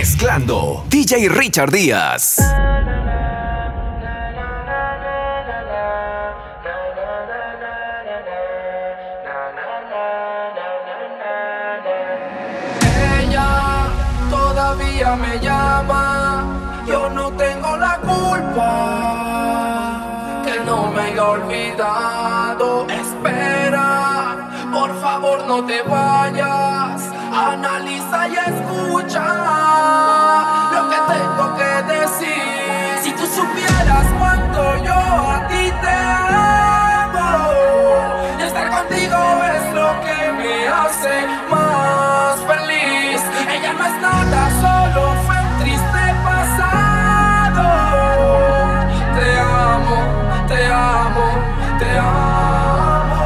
Mezclando DJ Richard Díaz. Ella todavía me llama, yo no tengo la culpa que no me haya olvidado. Espera, por favor no te vayas, analiza y escucha yo a ti te amo, y estar contigo es lo que me hace más feliz. Ella no es nada, solo fue un triste pasado. Te amo, te amo, te amo.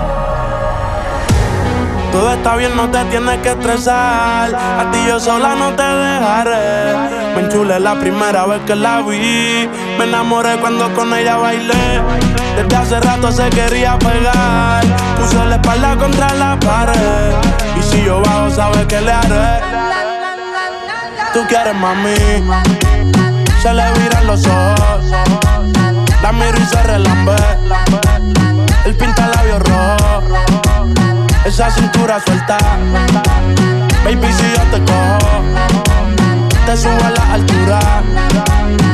Todo está bien, no te tienes que estresar. A ti yo sola no te dejaré. Me enchulé la primera vez que la vi. Me enamoré cuando con ella bailé. Desde hace rato se quería pegar. Puse la espalda contra la pared. Y si yo bajo, sabes que le haré. Tú quieres mami. Se le viran los ojos. La miro y se relambe. El pinta labios rojo esa cintura suelta. Baby, si yo te cojo, te subo a la altura.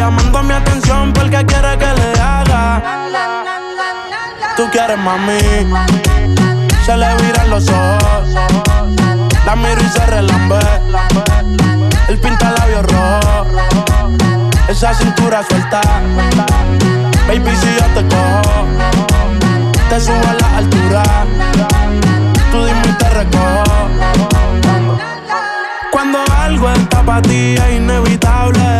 Llamando mi atención porque quiere que le haga. Tú quieres mami. Se le viran los ojos. La miro y se relambe. El pinta labios rojo. Esa cintura suelta. Baby, si yo te cojo, te subo a la altura. Tú dime y te recojo. Cuando algo está para ti es inevitable,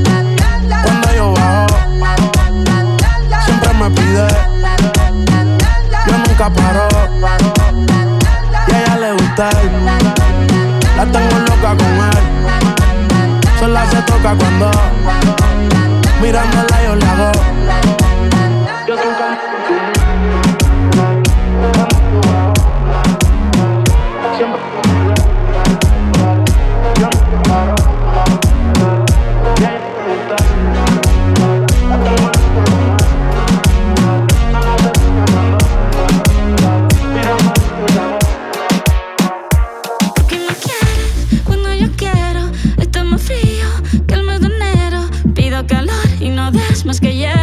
Me pide. Yo nunca paro. Y a ella le gusta. La tengo loca con él. Sola se toca cuando mirándola yo le hago. Calor y no des más que hielo.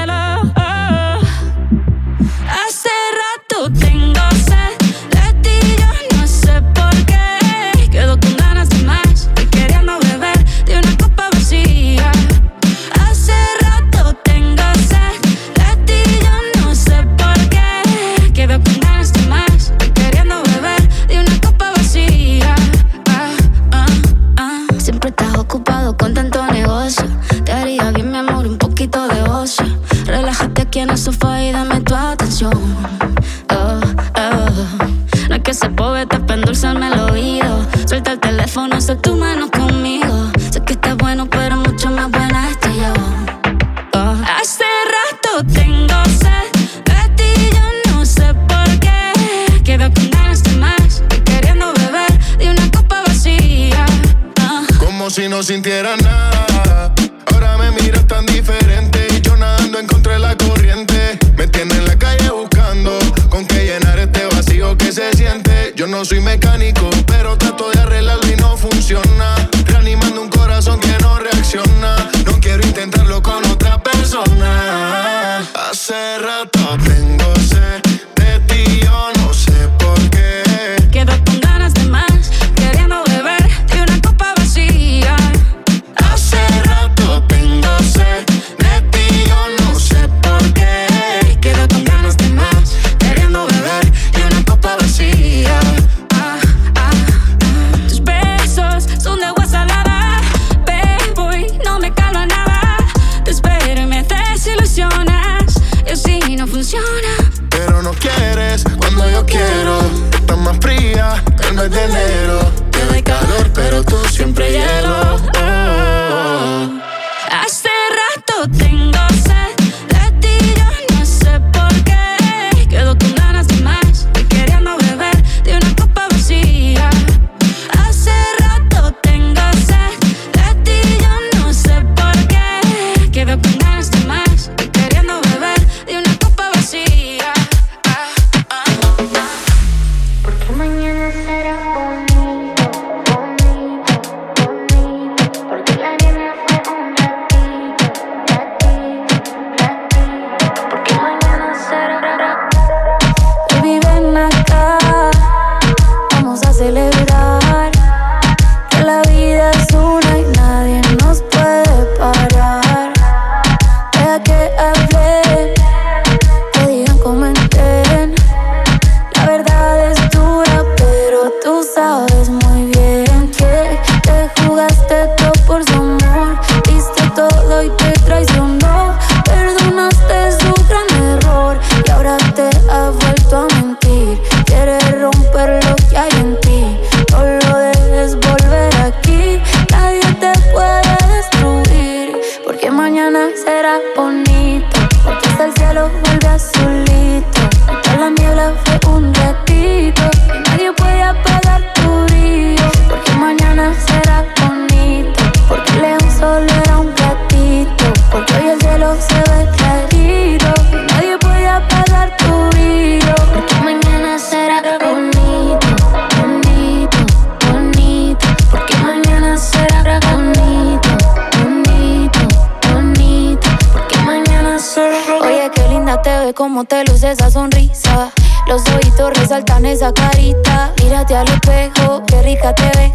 Ve como te luce esa sonrisa. Los ojitos resaltan esa carita. Mírate al espejo, qué rica te ves.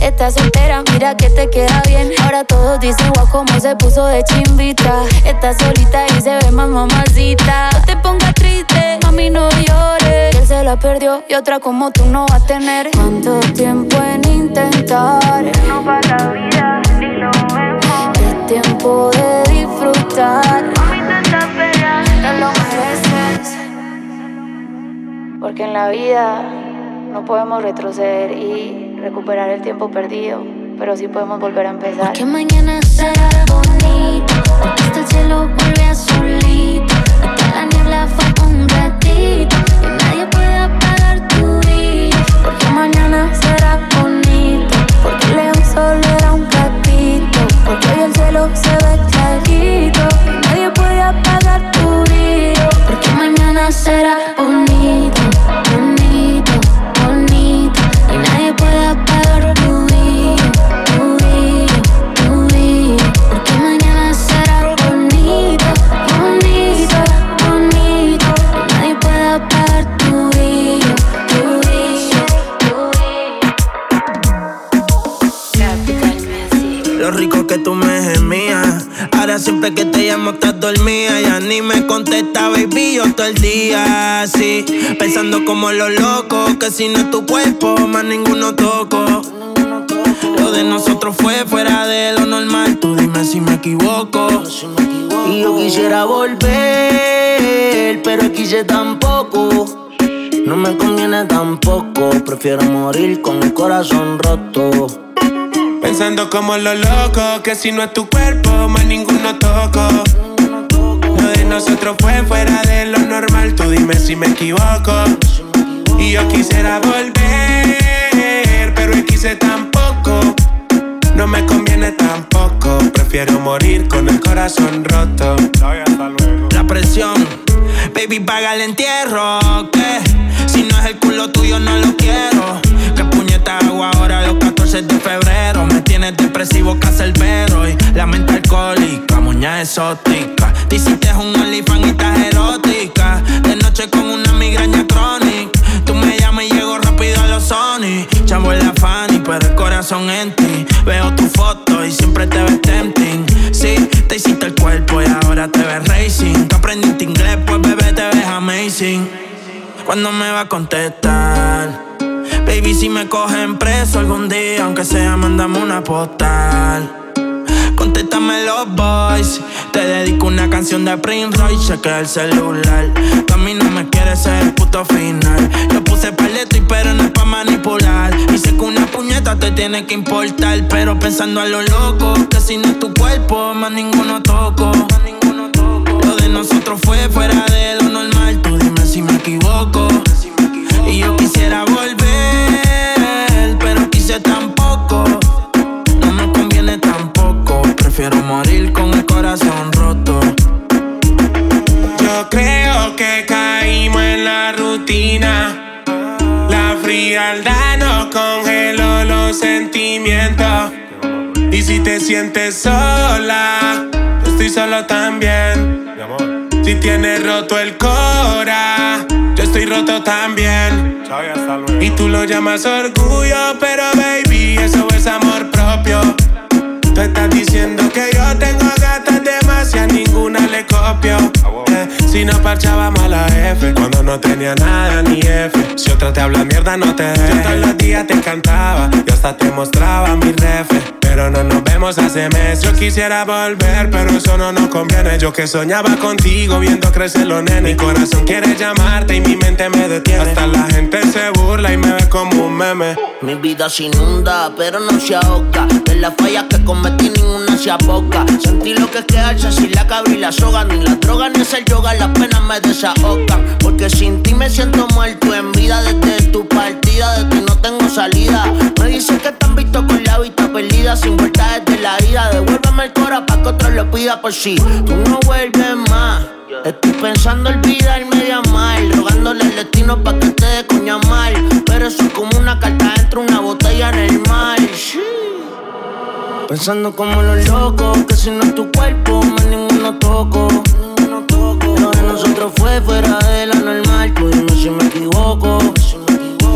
Estás soltera, mira que te queda bien. Ahora todos dicen guau, como se puso de chimbita. Estás solita y se ve más mamacita. No te pongas triste, mami, no llores. Él se la perdió y otra como tú no va a tener. ¿Cuánto tiempo en intentar? No para vida, ni lo vemos. Es tiempo de disfrutar. Porque en la vida no podemos retroceder y recuperar el tiempo perdido, pero sí podemos volver a empezar. Porque mañana será bonito, porque hasta el cielo vuelve azulito. Que la niebla fue un ratito, y nadie puede apagar tu brillo. Porque mañana será bonito, porque el león solo era un gatito. Porque hoy el cielo se ve clarito, y nadie puede apagar tu brillo. Porque mañana será bonito, Siempre que te llamo estás dormida. Ya ni me contesta, baby, yo todo el día así. Pensando como lo loco. Que si no es tu cuerpo, más ninguno toco. Lo de nosotros fue fuera de lo normal. Tú dime si me equivoco. Y yo quisiera volver, pero quise tampoco. No me conviene tampoco, prefiero morir con el corazón roto. Pensando como lo loco, que si no es tu cuerpo, más ninguno toco. Lo de nosotros fue fuera de lo normal, tú dime si me equivoco. Y yo quisiera volver, pero quise tampoco. No me conviene tampoco, prefiero morir con el corazón roto. La presión, baby, paga el entierro, que si no es el culo tuyo no lo quiero. Que puñeta hago ahora los 14 de febrero. Me tienes depresivo, cacerbero y la mente alcohólica, muña exótica. Te hiciste un olifán y estás erótica. De noche con una migraña crónica. Tú me llamas y llego rápido a los Sony. Chamo en la Fanny, pero el corazón en ti. Veo tu foto y siempre te ves tempting. Sí, te hiciste el cuerpo y ahora te ves racing. Tú aprendiste inglés, pues bebé te ves amazing. ¿Cuándo me va a contestar? Baby, si me cogen preso algún día, aunque sea, mandame una postal. Contéstame los boys. Te dedico una canción de Prince Royce, chequea el celular. Tú a mí no me quieres ser el puto final. Yo puse paleto y pero no es pa' manipular. Y sé que una puñeta te tiene que importar. Pero pensando a lo loco, que si no es tu cuerpo, más ninguno toco. Lo de nosotros fue fuera de lo normal. Tú dime si me equivoco. Y yo quisiera volver, pero quise tampoco. No me conviene tampoco. Prefiero morir con el corazón roto. Yo creo que caímos en la rutina. La frialdad nos congeló los sentimientos. Y si te sientes sola, yo estoy solo también. Si tienes roto el cora, yo estoy roto también. Y tú lo llamas orgullo, pero baby, eso es amor propio. Tú estás diciendo que yo tengo gatas demasiadas, ninguna le copio. Eh, si no parchábamos a la F, cuando no tenía nada ni F. Si otra te habla mierda, no te dejes. Yo todos los días te cantaba, yo hasta te mostraba mi ref. Pero no nos vemos hace meses. Yo quisiera volver, pero eso no nos conviene. Yo que soñaba contigo, viendo crecer los nenes. Mi corazón quiere llamarte y mi mente me detiene. Hasta la gente se burla y me ve como un meme. Mi vida se inunda, pero no se ahoga. De las fallas que cometí, Sentí lo que es quedarse sin la cabra la soga. Ni la droga ni el yoga, las penas me desahogan. Porque sin ti me siento muerto en vida. Desde tu partida, de ti no tengo salida. Me dicen que están visto con la vista perdida. Sin vuelta desde la ira. Devuélveme el cora pa' que otro lo pida por si tú no vuelves más. Estoy pensando olvidarme de amar, rogándole el destino pa' que te dé coña mal. Pero eso es como una carta dentro una botella en el mar. Pensando como los locos, que si no es tu cuerpo, más ninguno toco. Lo de nosotros fue fuera de la normal, tú dime si me equivoco.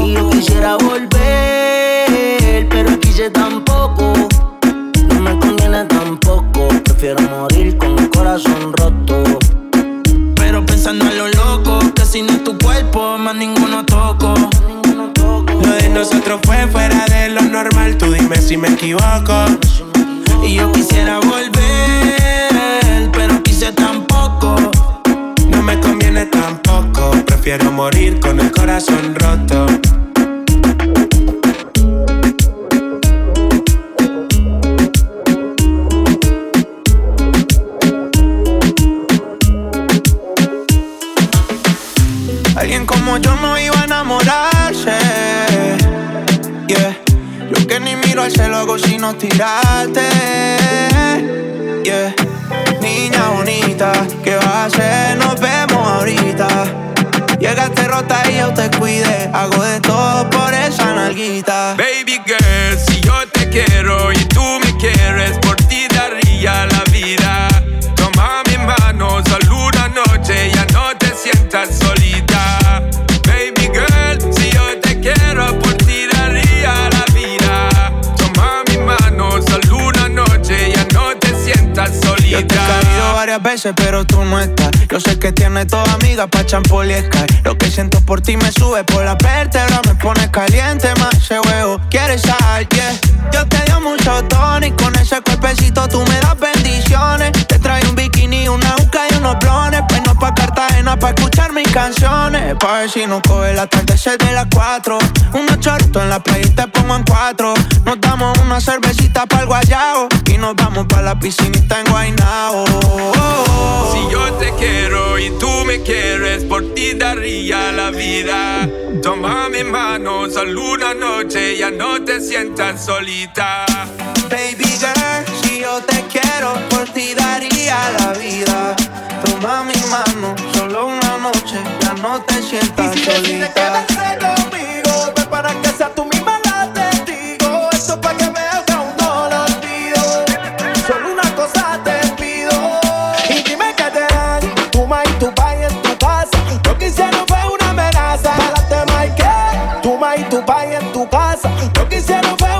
Y yo quisiera volver, pero quise tampoco. No me conviene tampoco, prefiero morir con el corazón roto. Pero pensando en lo loco, que si no es tu cuerpo, más ninguno toco. Nosotros fue fuera de lo normal, tú dime si me equivoco. Y yo quisiera volver, pero quise tampoco. No me conviene tampoco, prefiero morir con el corazón roto. Sino tirarte. Yeah. Niña bonita, ¿qué vas a hacer? Nos vemos ahorita. Llegaste rota y yo te cuide. Hago de todo por esa nalguita. Veces, pero tú no estás. Yo sé que tienes toda amiga pa' champol Sky. Lo que siento por ti me sube por la vértebra, me pone caliente más ese huevo. ¿Quieres sal? Yeah. Yo te dio mucho tono con ese cuerpecito tú me das pa' escuchar mis canciones. Pa' ver si no coge la tarde de las cuatro. Unos chorritos en la playa y te pongo en cuatro. Nos damos una cervecita para el guayao. Y nos vamos pa' la piscinita en Guaynao. Si yo te quiero y tú me quieres, por ti daría la vida. Toma mi mano, solo una noche, ya no te sientas solita. Baby girl, si yo te quiero, por ti daría la vida. Toma mi mano, solo una noche, ya no te sientas Y si solita. quedarse conmigo, para que sea tú misma la testigo. Esto pa' que veas que aún no lo olvido. Solo una cosa te pido. Y dime que te dan tu ma y tu pai en tu casa. Lo que hicieron fue una amenaza. Pa'lante, Mike. Tu ma y tu pai en tu casa. Lo que hicieron fue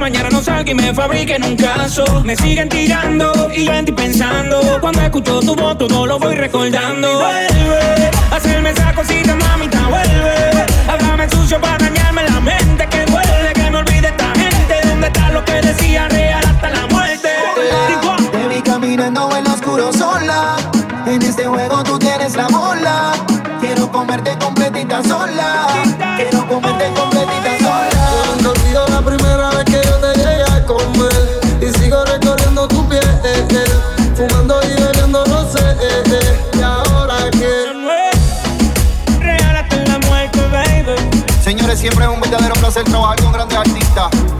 mañana no salga y me fabriquen un caso. Me siguen tirando y yo en ti pensando. Cuando escucho tu voz, todo lo voy recordando. Vuelve, hacerme esa cosita, mamita, vuelve. Háblame sucio para dañarme la mente. Que vuelve, que me olvide esta gente. ¿Dónde está lo que decía real hasta la muerte? Hola, ah. te vi caminando en lo oscuro sola. En este juego tú tienes la mola. Quiero comerte completita sola. siempre es un verdadero placer trabajar con grandes artistas.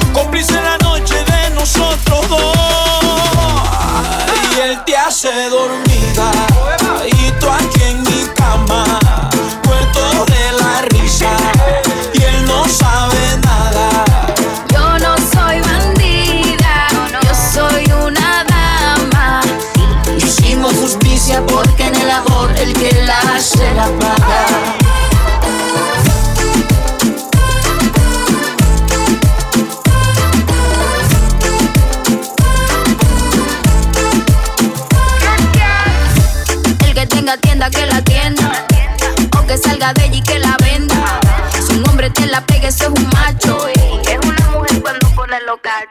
Cómplice la noche de nosotros dos. Y él te hace dormir.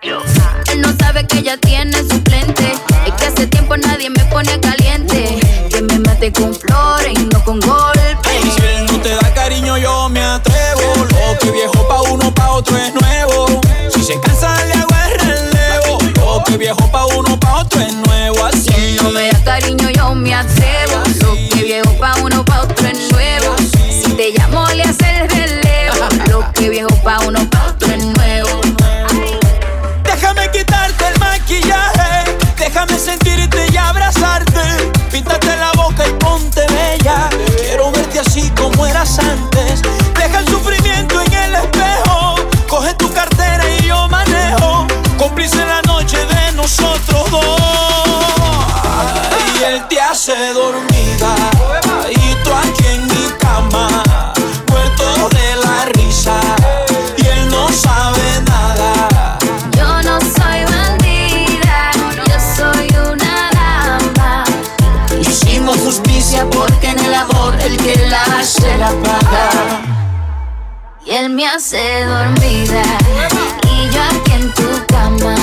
Él no sabe que ya tiene suplente. Es que hace tiempo nadie me pone caliente. Que me mate con flores y no con golpes. Si él no te da cariño, yo me atrevo. Lo que viejo pa' uno, pa' otro es nuevo. Si se cansa, le hago el relevo. Lo que viejo pa' uno, pa' otro es nuevo. Así. Él no me da cariño, yo me atrevo. Lo que viejo pa' uno me hace dormida y yo aquí en tu cama.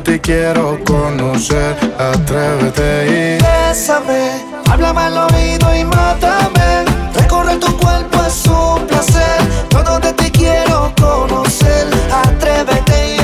De ti quiero conocer. Atrévete y Bésame, háblame al oído y mátame. Recorrer tu cuerpo es un placer. Todo de ti quiero conocer. Atrévete y.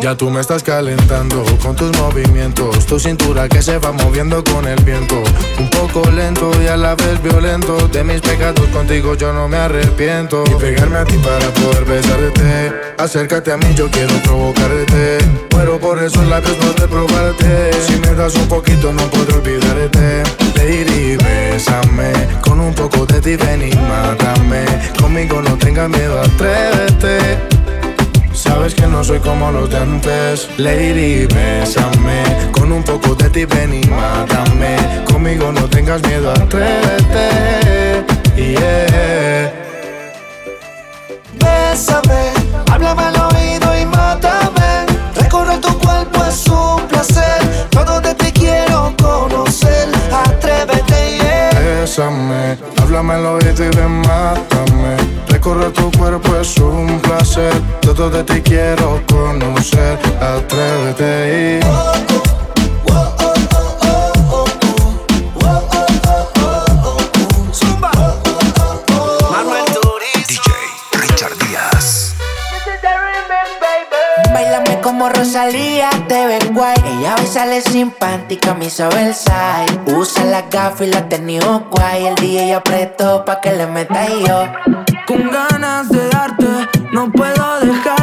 Ya tú me estás calentando con tus movimientos, tu cintura que se va moviendo con el viento. Un poco lento y a la vez violento. De mis pecados contigo yo no me arrepiento. Y pegarme a ti para poder besarte. Acércate a mí, yo quiero provocarte. Muero por esos labios no de probarte. Si me das un poquito no podré olvidarte. Lady, bésame. Con un poco de ti ven y mátame. Conmigo no tengas miedo, atrévete. Sabes que no soy como los de antes. Lady, bésame. Con un poco de ti ven y mátame. Conmigo no tengas miedo, atrévete. Yeah. Bésame, háblame al De ti quiero conocer Atrévete y Manuel Turizo. DJ Richard Díaz. Bailame como Rosalía, te ven guay. Ella hoy sale sin panty, camisa Versailles. Usa la gafa y la tenis guay. El DJ apretó pa' que le meta yo. Con ganas de darte, no puedo dejar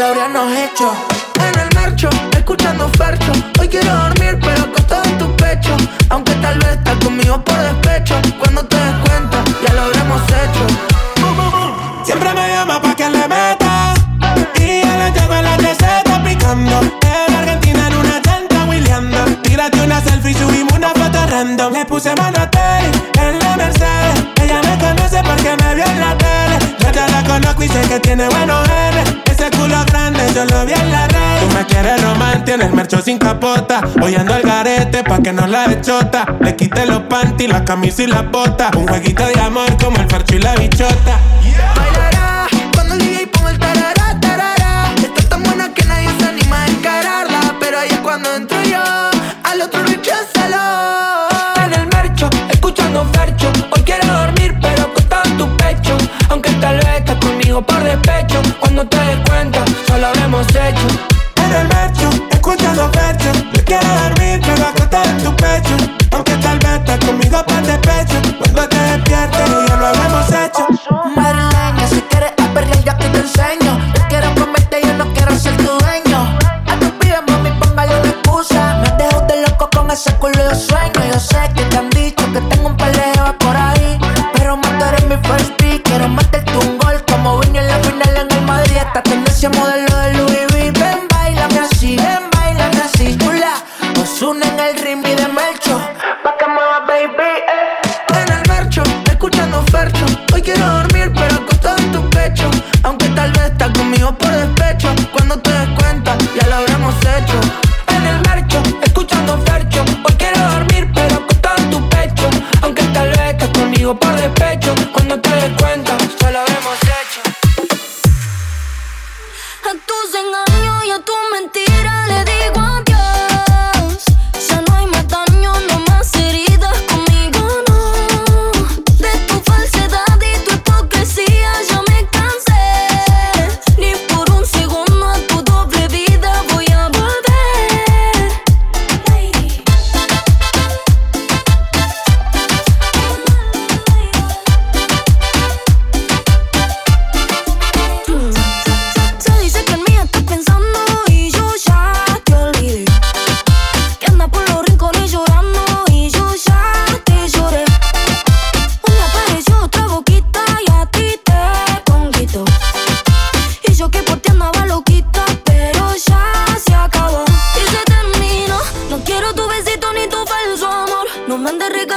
habríamos hecho. En el marcho, escuchando Fercho. Hoy quiero dormir, pero acostado en tu pecho. Aunque tal vez estás conmigo por despecho. Román, tienes mercho sin capota. Hoy ando al garete pa' que no la echota. Le quité los panty, la camisa y la bota. Un jueguito de amor como el farcho y la bichota. manda regalo.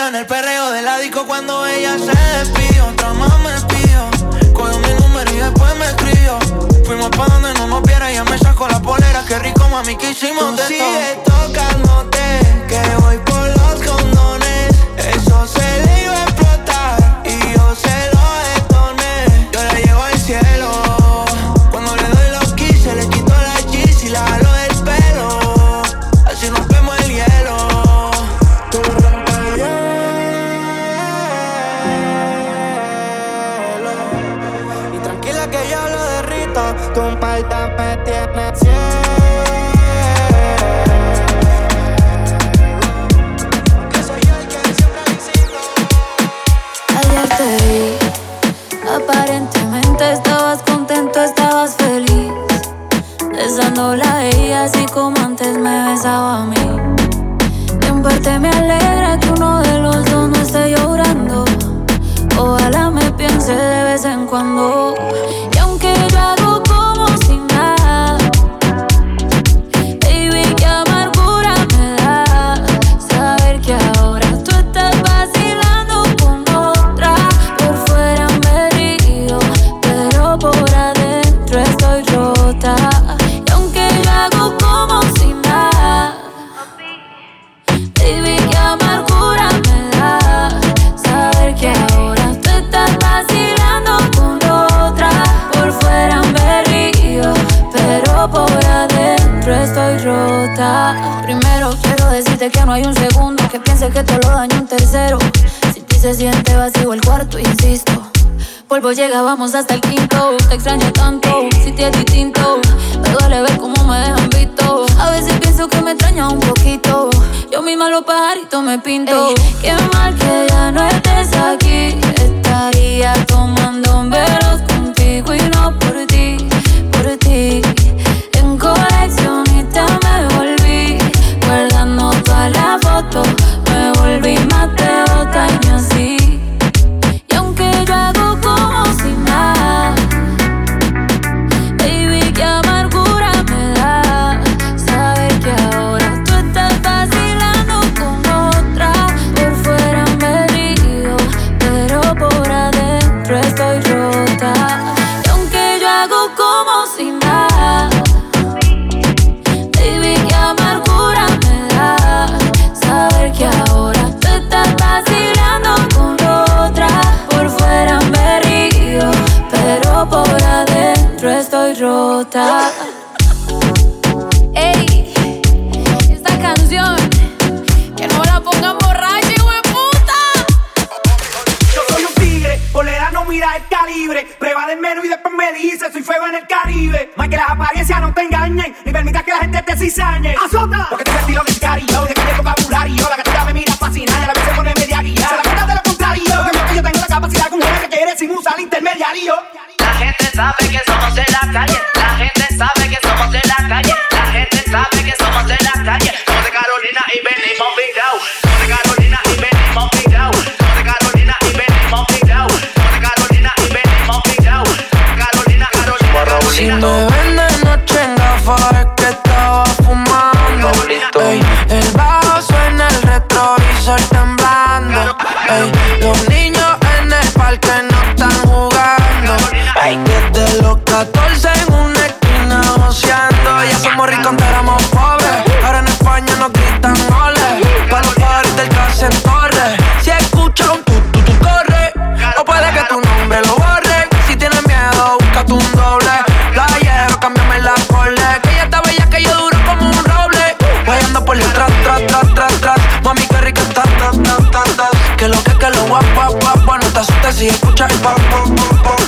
en el perreo de la disco cuando ella se despidió. Otra más me pidió, cogió mi número y después me escribió. Fuimos pa' donde no nos viera, ya me sacó la polera. Qué rico, mami, que hicimos Tú de sigue tocándote, que voy por los condones. Eso se le llegábamos hasta el quinto. Te extraño tanto, si te es distinto. Me duele ver cómo me dejan visto. A veces pienso que me extraña un poquito. Yo misma los pajaritos me pinto. Qué mal que ya no estés de un niño en el parque no están jugando. Hay desde los 14 en una esquina oceando. Ya somos ricos, pero éramos pobres. Ahora en España nos gritan ole. Cuando si escuchas el pop, pop, pop, pop.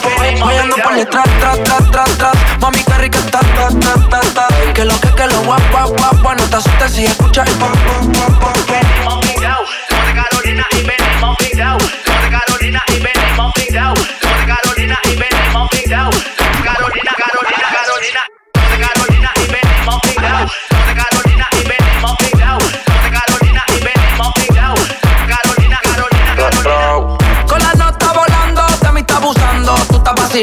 Hoy ando por el tra, tra, tra, tra. Mami, qué rica está, ta, ta, ta, ta. Que lo que, que lo guap, guap, guap. No te asustes si escuchas el pop, pop, pop, pop. Venimos pintados, como de Carolina y venimos pintados. Como de Carolina y venimos pintados. Como de Carolina. Carolina, Carolina.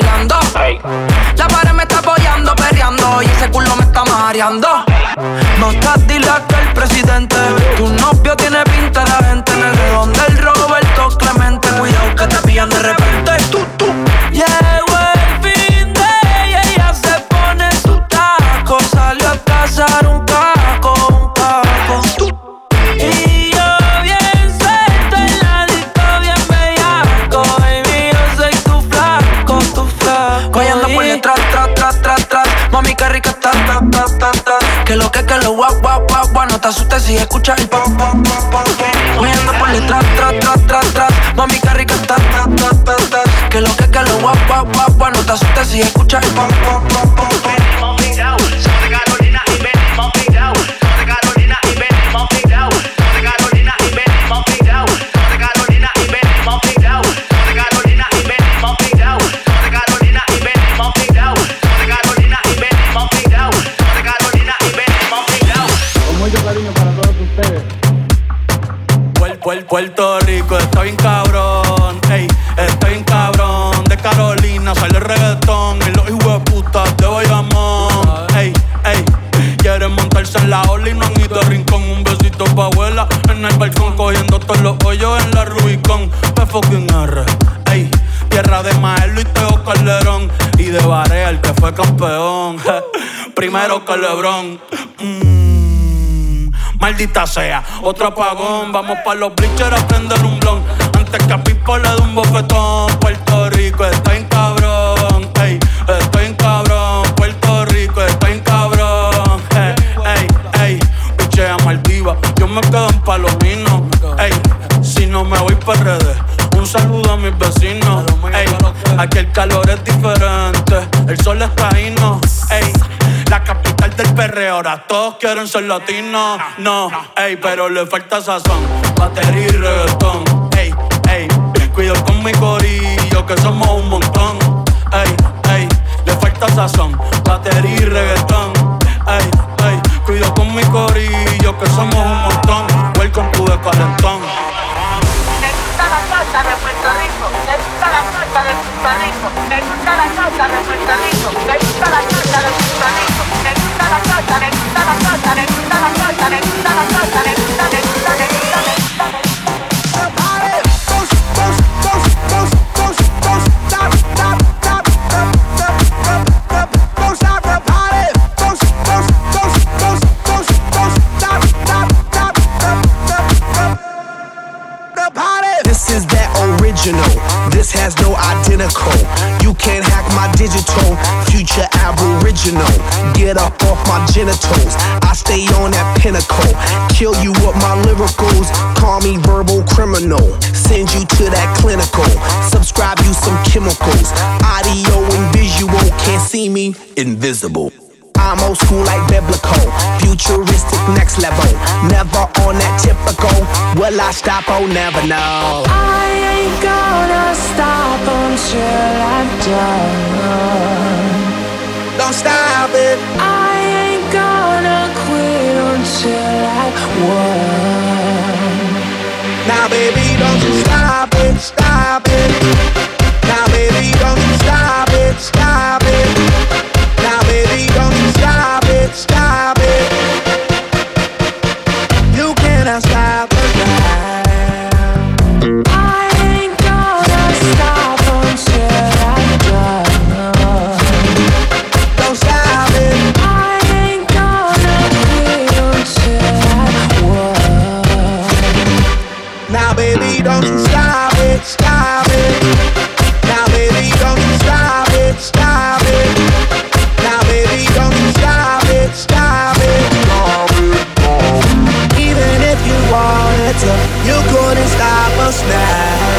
La pared me está apoyando, perreando. Y ese culo me está mareando. No estás dilata el presidente. Tu novio tiene pinta de agente. En el redón del Roberto Clemente. Cuidado que te pillan de repente. Tú, tú. Llegó el fin de ella se pone su taco. Salió a cazar un que lo guap, guap, guap, guap. No te asustes si escuchas el pop, pop, pop, Huyendo por detrás, tras, tras, tras, tras. Mami, qué rica estás, tras, tras, tras, Que lo que que lo guap, guap, guap, guap. No te asustes si escuchas el pop, pop, pop, pop. Primero que Lebron. Mm, maldita sea, otro apagón. Vamos pa' los bleachers a prender un blon. Antes que a Pipo le dé un bofetón. Puerto Rico está en cabrón. Ey, estoy en cabrón. Puerto Rico está en cabrón. Ey, ey, ey. Pichea Maldiva. Yo me quedo en Palomino. Ey, si no me voy para redes. Un saludo a mis vecinos. Ey, aquí el calor es diferente. El sol está ahí, no. Ahora todos quieren ser latinos. No, ey, pero le falta sazón. Batería y reggaetón. Ey, ey, cuido con mi corillo que somos un montón. Ey, ey, le falta sazón. Batería y reggaetón. Ey, ey, cuido con mi corillo que somos un montón. Welcome to the calentón. La salsa gusta la salsa de Puerto Rico, me gusta la salsa de Puerto Rico, me gusta la salsa de Puerto Rico, me gusta la salsa, me gusta la salsa, me gusta la salsa, me gusta la salsa, me me gusta, me gusta, me gusta, me gusta. Aboriginal. Get up off my genitals. I stay on that pinnacle. Kill you with my lyricals. Call me verbal criminal. Send you to that clinical. Subscribe you some chemicals. Audio and visual. Can't see me. Invisible. I'm old school like biblical, futuristic next level. Never on that typical. Will I stop? Oh, never know. I ain't gonna stop until I'm done. Don't stop it. I ain't gonna quit until I won. Now, baby, don't you stop it, stop it. Now, baby, don't you stop it, stop it. Now, baby, don't you stop it, stop it. You couldn't stop us now.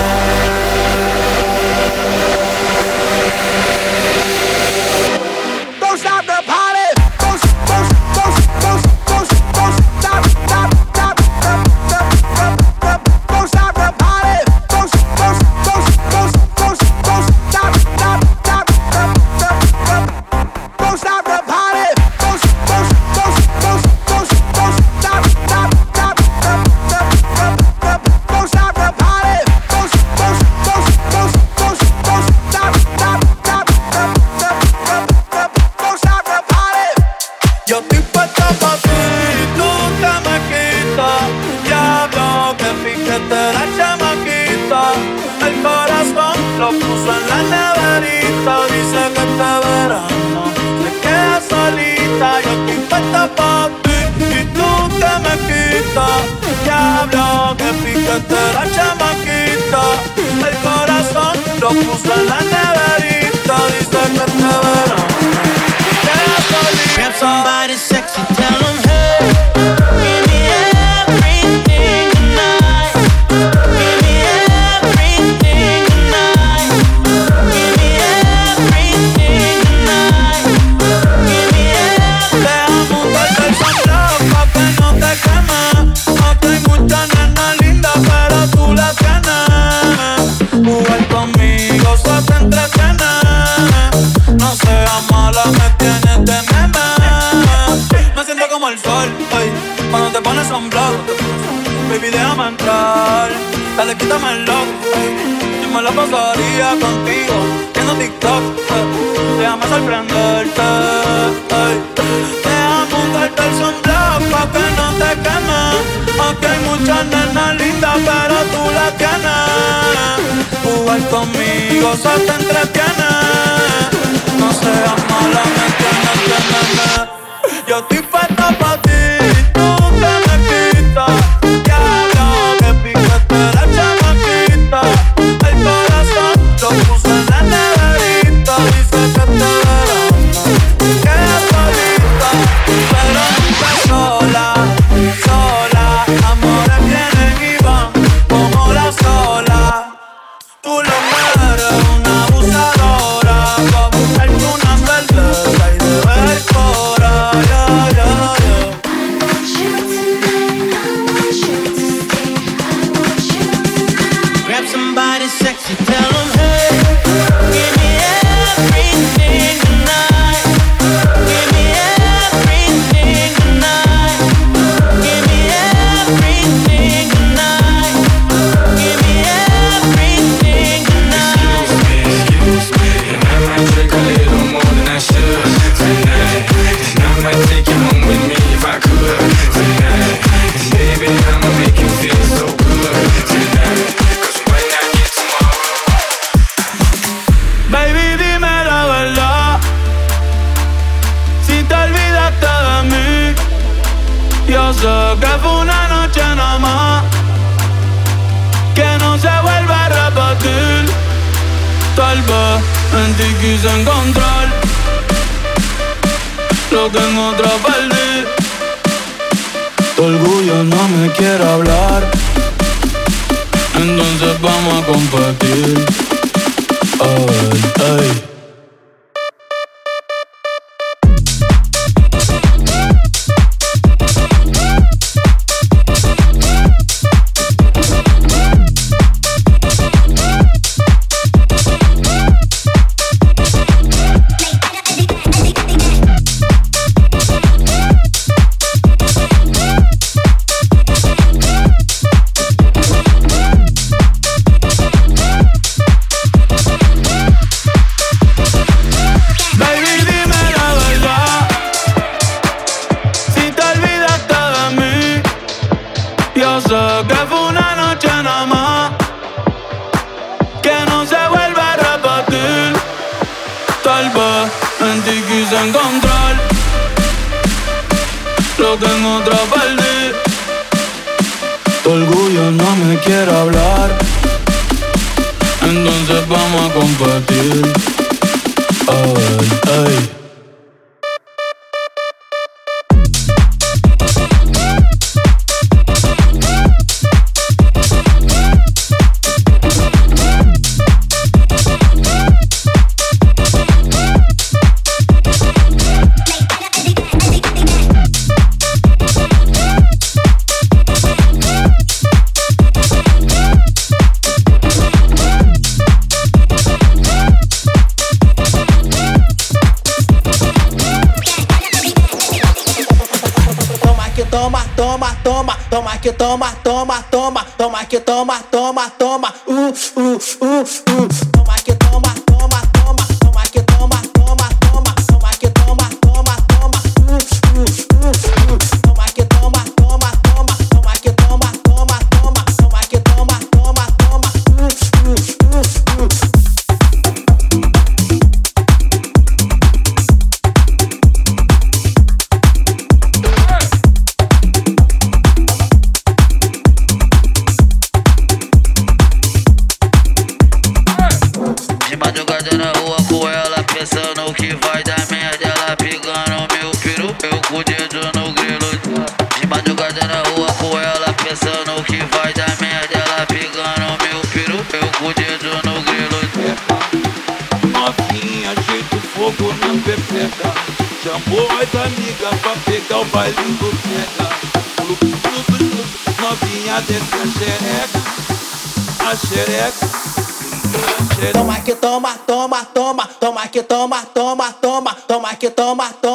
mientras. No seas mala, me tienes, Yo estoy que toma, toma.